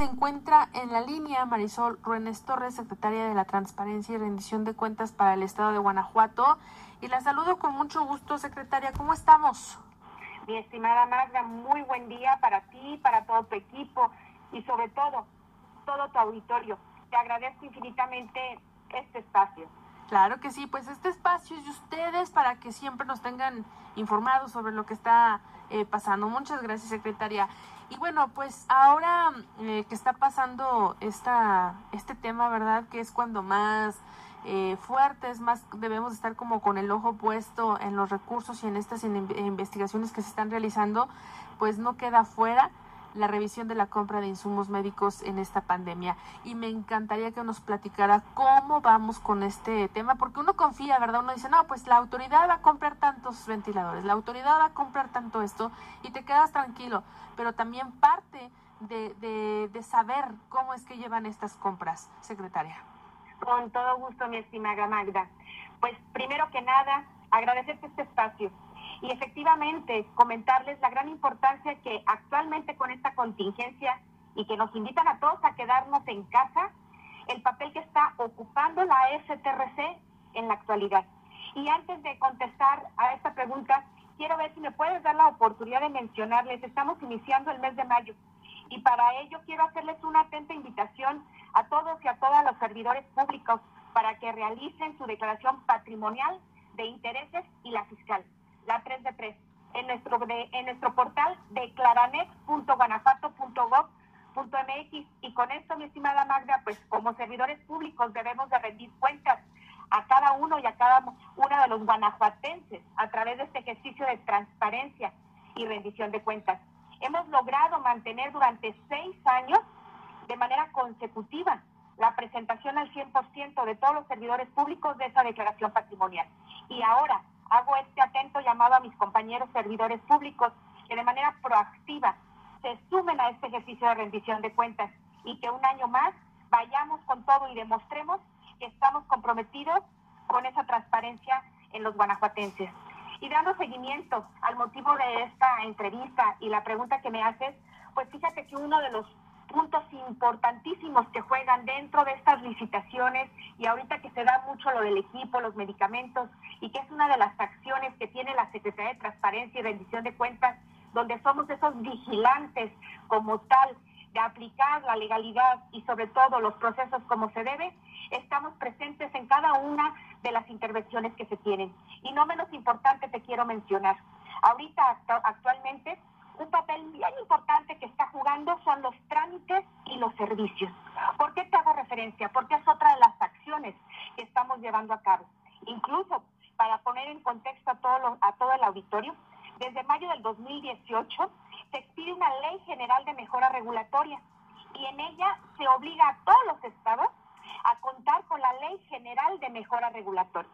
Se encuentra en la línea Marisol Ruénes Torres, secretaria de la Transparencia y Rendición de Cuentas para el Estado de Guanajuato. Y la saludo con mucho gusto, secretaria. ¿Cómo estamos? Mi estimada Magda, muy buen día para ti, para todo tu equipo y sobre todo, todo tu auditorio. Te agradezco infinitamente este espacio. Claro que sí, pues este espacio es de ustedes para que siempre nos tengan informados sobre lo que está eh, pasando. Muchas gracias, secretaria. Y bueno, pues ahora eh, que está pasando esta, este tema, ¿verdad? Que es cuando más eh, fuertes, más debemos estar como con el ojo puesto en los recursos y en estas investigaciones que se están realizando, pues no queda fuera la revisión de la compra de insumos médicos en esta pandemia. Y me encantaría que nos platicara cómo vamos con este tema, porque uno confía, ¿verdad? Uno dice, no, pues la autoridad va a comprar tantos ventiladores, la autoridad va a comprar tanto esto, y te quedas tranquilo, pero también parte de, de, de saber cómo es que llevan estas compras, secretaria. Con todo gusto, mi estimada Magda. Pues primero que nada, agradecerte este espacio y efectivamente comentarles la gran importancia que actualmente con esta contingencia y que nos invitan a todos a quedarnos en casa, el papel que está ocupando la STRC en la actualidad. Y antes de contestar a esta pregunta, quiero ver si me puedes dar la oportunidad de mencionarles, estamos iniciando el mes de mayo y para ello quiero hacerles una atenta invitación a todos y a todas los servidores públicos para que realicen su declaración patrimonial de intereses y la fiscal la 3 de 3, en nuestro, de, en nuestro portal declaranex.guanajuato.gov.mx. Y con esto, mi estimada Magda, pues como servidores públicos debemos de rendir cuentas a cada uno y a cada uno de los guanajuatenses a través de este ejercicio de transparencia y rendición de cuentas. Hemos logrado mantener durante seis años de manera consecutiva la presentación al 100% de todos los servidores públicos de esa declaración patrimonial. Y ahora, hago este atento llamado a mis compañeros servidores públicos que de manera proactiva se sumen a este ejercicio de rendición de cuentas y que un año más vayamos con todo y demostremos que estamos comprometidos con esa transparencia en los guanajuatenses. Y dando seguimiento al motivo de esta entrevista y la pregunta que me haces, pues fíjate que uno de los puntos importantísimos que juegan dentro de estas licitaciones y ahorita que se da mucho lo del equipo, los medicamentos y que es una de las acciones que tiene la Secretaría de Transparencia y Rendición de Cuentas, donde somos esos vigilantes como tal de aplicar la legalidad y sobre todo los procesos como se debe, estamos presentes en cada una de las intervenciones que se tienen. Y no menos importante te quiero mencionar, ahorita actualmente un papel bien importante que está jugando son los trámites y los servicios. ¿Por qué te hago referencia? Porque es otra de las acciones que estamos llevando a cabo. Incluso, para poner en contexto a todo, a todo el auditorio, desde mayo del 2018 se expide una ley general de mejora regulatoria y en ella se obliga a todos los estados a contar con la ley general de mejora regulatoria.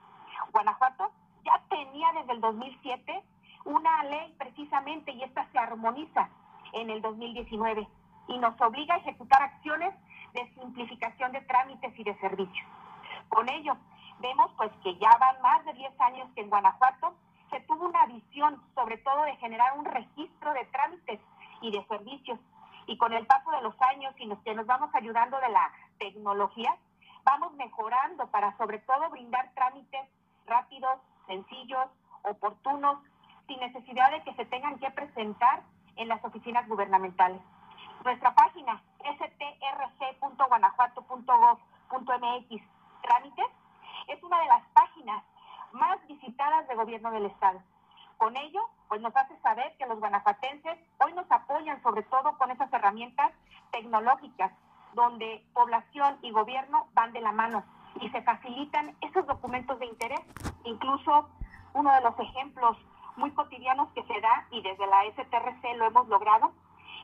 Guanajuato ya tenía desde el 2007 una ley precisamente y esta se armoniza en el 2019 y nos obliga a ejecutar acciones de simplificación de trámites y de servicios. Con ello, vemos pues que ya van más de 10 años que en Guanajuato se tuvo una visión sobre todo de generar un registro de trámites y de servicios. Y con el paso de los años y nos, que nos vamos ayudando de la tecnología, vamos mejorando para sobre todo brindar trámites rápidos, sencillos, oportunos sin necesidad de que se tengan que presentar en las oficinas gubernamentales. Nuestra página strc.guanajuato.gov.mx trámites es una de las páginas más visitadas de gobierno del estado. Con ello, pues nos hace saber que los guanajuatenses hoy nos apoyan sobre todo con esas herramientas tecnológicas donde población y gobierno van de la mano y se facilitan esos documentos de interés. Incluso uno de los ejemplos muy cotidianos que se da y desde la STRC lo hemos logrado,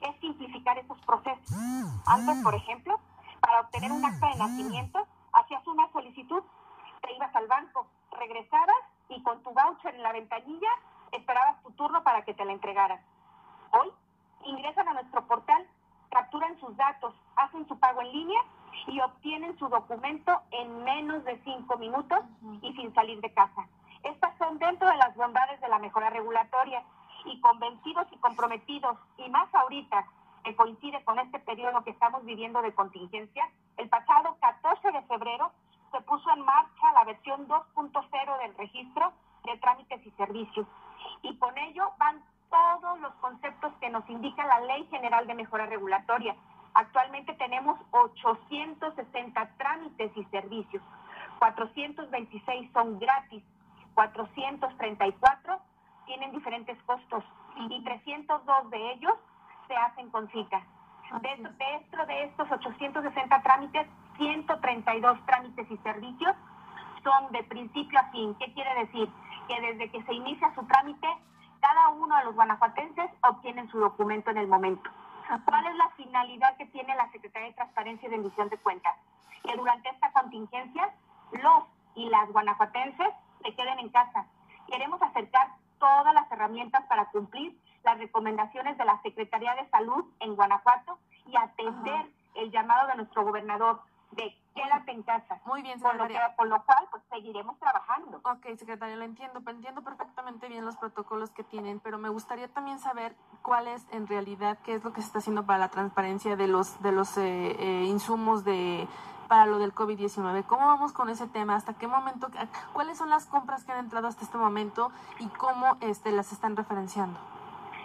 es simplificar esos procesos. Antes, por ejemplo, para obtener un acta de nacimiento, hacías una solicitud, te ibas al banco, regresabas y con tu voucher en la ventanilla esperabas tu turno para que te la entregaran. Hoy ingresan a nuestro portal, capturan sus datos, hacen su pago en línea y obtienen su documento en menos de cinco minutos y sin salir de casa. Estas son dentro de las bondades de la mejora regulatoria y convencidos y comprometidos, y más ahorita que coincide con este periodo que estamos viviendo de contingencia, el pasado 14 de febrero se puso en marcha la versión 2.0 del registro de trámites y servicios. Y con ello van todos los conceptos que nos indica la Ley General de Mejora Regulatoria. Actualmente tenemos 860 trámites y servicios, 426 son gratis, 434 tienen diferentes costos y 302 de ellos se hacen con cita. Dentro de estos 860 trámites, 132 trámites y servicios son de principio a fin. ¿Qué quiere decir? Que desde que se inicia su trámite, cada uno de los guanajuatenses obtienen su documento en el momento. ¿Cuál es la finalidad que tiene la Secretaría de Transparencia y Rendición de Cuentas? Que durante esta contingencia, los y las guanajuatenses se queden en casa. Queremos acercar todas las herramientas para cumplir las recomendaciones de la Secretaría de Salud en Guanajuato y atender el llamado de nuestro gobernador de quédate en casa. Muy bien, secretaria. Con lo, cual, pues seguiremos trabajando. Ok, secretaria, lo entiendo, entiendo perfectamente bien los protocolos que tienen, pero me gustaría también saber cuál es en realidad, qué es lo que se está haciendo para la transparencia de los, de los eh, eh, insumos de para lo del COVID-19. ¿Cómo vamos con ese tema? ¿Hasta qué momento? ¿Cuáles son las compras que han entrado hasta este momento y cómo este, las están referenciando?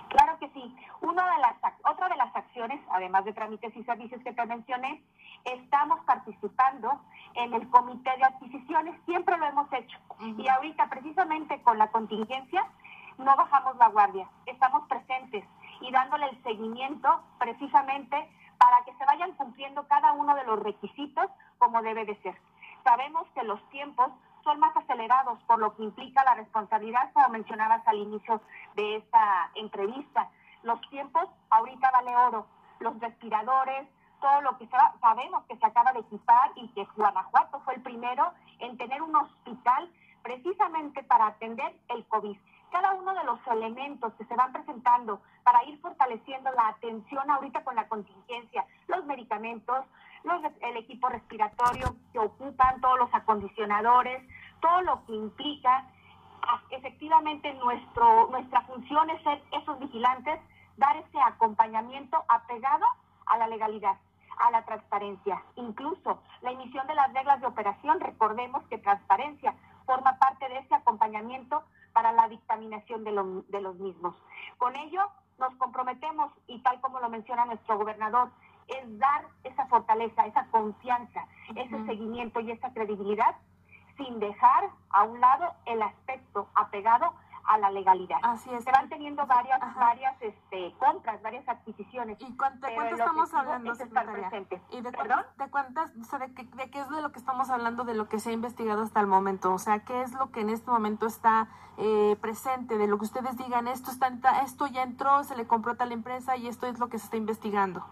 Claro que sí. Una de las, otra de las acciones, además de trámites y servicios que te mencioné, estamos participando en el comité de adquisiciones. Siempre lo hemos hecho. Y ahorita, precisamente con la contingencia, no bajamos la guardia. Estamos presentes y dándole el seguimiento precisamente para que se vayan cumpliendo cada uno de los requisitos como debe de ser. Sabemos que los tiempos son más acelerados, por lo que implica la responsabilidad, como mencionabas al inicio de esta entrevista. Los tiempos ahorita vale oro, los respiradores, todo lo que sabemos que se acaba de equipar y que Guanajuato fue el primero en tener un hospital precisamente para atender el COVID cada uno de los elementos que se van presentando para ir fortaleciendo la atención ahorita con la contingencia, los medicamentos, los, el equipo respiratorio que ocupan, todos los acondicionadores, todo lo que implica efectivamente nuestro, nuestra función es ser esos vigilantes, dar ese acompañamiento apegado a la legalidad a la transparencia. Incluso la emisión de las reglas de operación, recordemos que transparencia forma parte de ese acompañamiento para la dictaminación de, de los mismos. Con ello nos comprometemos y tal como lo menciona nuestro gobernador, es dar esa fortaleza, esa confianza, ese seguimiento y esa credibilidad sin dejar a un lado el aspecto apegado a la legalidad. Así es. Se van teniendo varias, varias este, compras, varias adquisiciones. ¿Y de cuánto estamos hablando, ¿Y de, de cuántas, o sea, de, qué, de qué es de lo que estamos hablando, de lo que se ha investigado hasta el momento? O sea, ¿qué es lo que en este momento está eh, presente? De lo que ustedes digan, esto, está, esto ya entró, se le compró a tal empresa y esto es lo que se está investigando.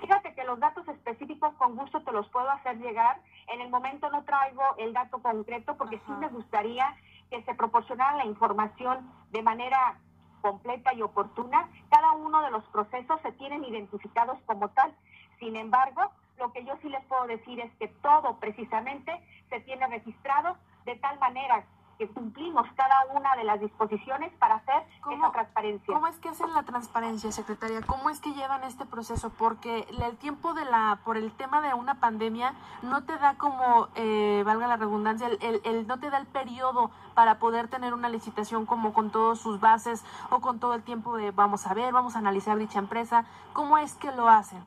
Fíjate que los datos específicos con gusto te los puedo hacer llegar. En el momento no traigo el dato concreto porque sí me gustaría que se proporcionara la información de manera completa y oportuna. Cada uno de los procesos se tienen identificados como tal. Sin embargo, lo que yo sí les puedo decir es que todo precisamente se tiene registrado de tal manera que cumplimos cada una de las disposiciones para hacer esa transparencia. ¿Cómo es que hacen la transparencia, secretaria? ¿Cómo es que llevan este proceso? Porque el tiempo de la, por el tema de una pandemia, no te da como, eh, valga la redundancia, el, el, no te da el periodo para poder tener una licitación como con todas sus bases o con todo el tiempo de vamos a ver, vamos a analizar dicha empresa. ¿Cómo es que lo hacen?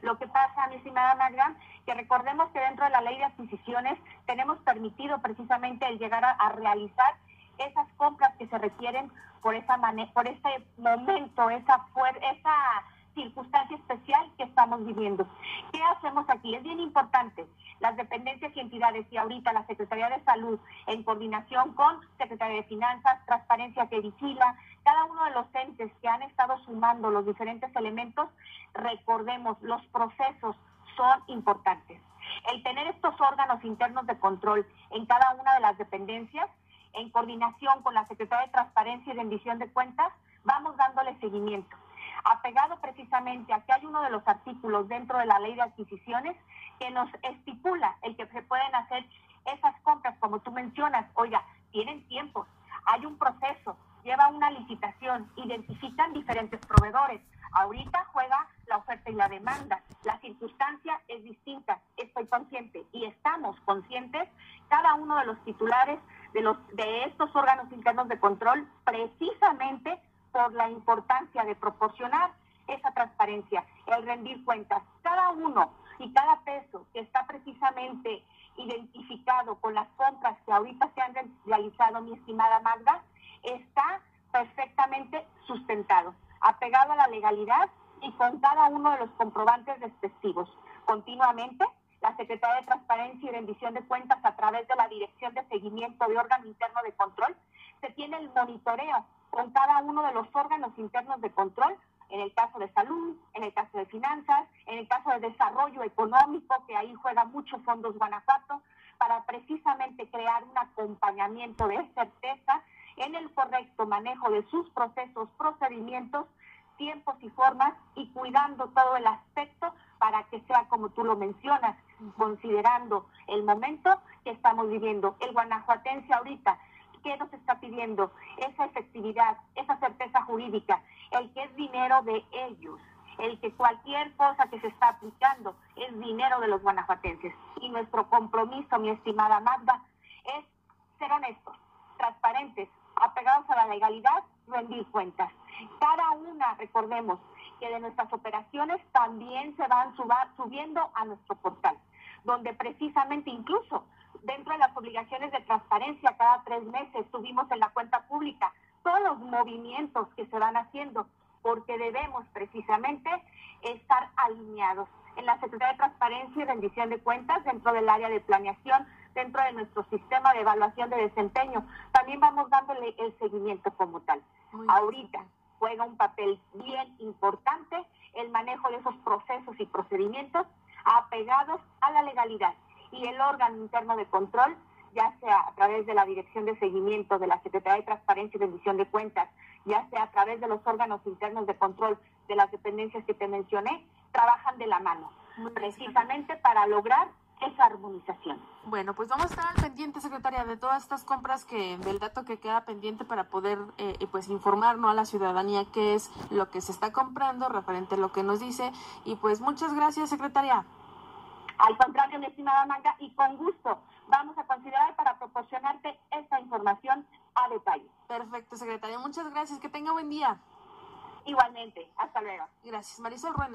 Lo que pasa, mi estimada Magda, que recordemos que dentro de la ley de adquisiciones tenemos permitido precisamente el llegar a, realizar esas compras que se requieren por esa por ese momento, esa esa circunstancia especial que estamos viviendo. ¿Qué hacemos aquí? Es bien importante. Las dependencias y entidades y ahorita la Secretaría de Salud en coordinación con Secretaría de Finanzas, Transparencia que vigila, cada uno de los entes que han estado sumando los diferentes elementos, recordemos, los procesos son importantes. El tener estos órganos internos de control en cada una de las dependencias, en coordinación con la Secretaría de Transparencia y Rendición de Cuentas, vamos dándole seguimiento. Apegado precisamente a que hay uno de los artículos dentro de la ley de adquisiciones que nos estipula el que se pueden hacer esas compras, como tú mencionas, oiga, tienen tiempo, hay un proceso, lleva una licitación, identifican diferentes proveedores. Ahorita juega la oferta y la demanda. La circunstancia es distinta. Estoy consciente y estamos conscientes cada uno de los titulares de los de estos órganos internos de control precisamente por la importancia de proporcionar esa transparencia, el rendir cuentas. Cada uno y cada peso que está precisamente identificado con las compras que ahorita se han realizado, mi estimada Magda, está perfectamente sustentado, apegado a la legalidad y con cada uno de los comprobantes respectivos. Continuamente, la Secretaría de Transparencia y Rendición de Cuentas a través de la Dirección de Seguimiento de Órgano Interno de Control, se tiene el monitoreo con cada uno de los órganos internos de control en el caso de salud, en el caso de finanzas, en el caso de desarrollo económico, que ahí juega mucho Fondos Guanajuato, para precisamente crear un acompañamiento de certeza en el correcto manejo de sus procesos, procedimientos, tiempos y formas y cuidando todo el aspecto para que sea como tú lo mencionas, considerando el momento que estamos viviendo. El guanajuatense ahorita ¿qué nos está pidiendo? Esa efectividad, esa certeza jurídica, el que es dinero de ellos, el que cualquier cosa que se está aplicando es dinero de los guanajuatenses. Y nuestro compromiso, mi estimada Magda, es ser honestos, transparentes, apegados a la legalidad, rendir cuentas. Cada una, recordemos, que de nuestras operaciones también se van subiendo a nuestro portal, donde precisamente incluso dentro de las obligaciones de transparencia cada tres meses tuvimos en la cuenta pública todos los movimientos que se van haciendo, porque debemos precisamente estar alineados en la Secretaría de Transparencia y Rendición de Cuentas dentro del área de planeación, dentro de nuestro sistema de evaluación de desempeño. También vamos dándole el seguimiento como tal. Ahorita juega un papel bien importante el manejo de esos procesos y procedimientos apegados a la legalidad y el órgano interno de control, ya sea a través de la Dirección de Seguimiento de la Secretaría de Transparencia y Rendición de Cuentas, ya sea a través de los órganos internos de control de las dependencias que te mencioné, trabajan de la mano, precisamente para lograr esa armonización. Bueno, pues vamos a estar al pendiente, secretaria, de todas estas compras que, del dato que queda pendiente para poder, eh, pues, informar a la ciudadanía qué es lo que se está comprando referente a lo que nos dice. Y pues, muchas gracias, secretaria. Al contrario, mi estimada Magda, y con gusto vamos a considerar para proporcionarte esta información a detalle. Perfecto, secretaria. Muchas gracias. Que tenga buen día. Igualmente. Hasta luego. Gracias. Marisol Ruena.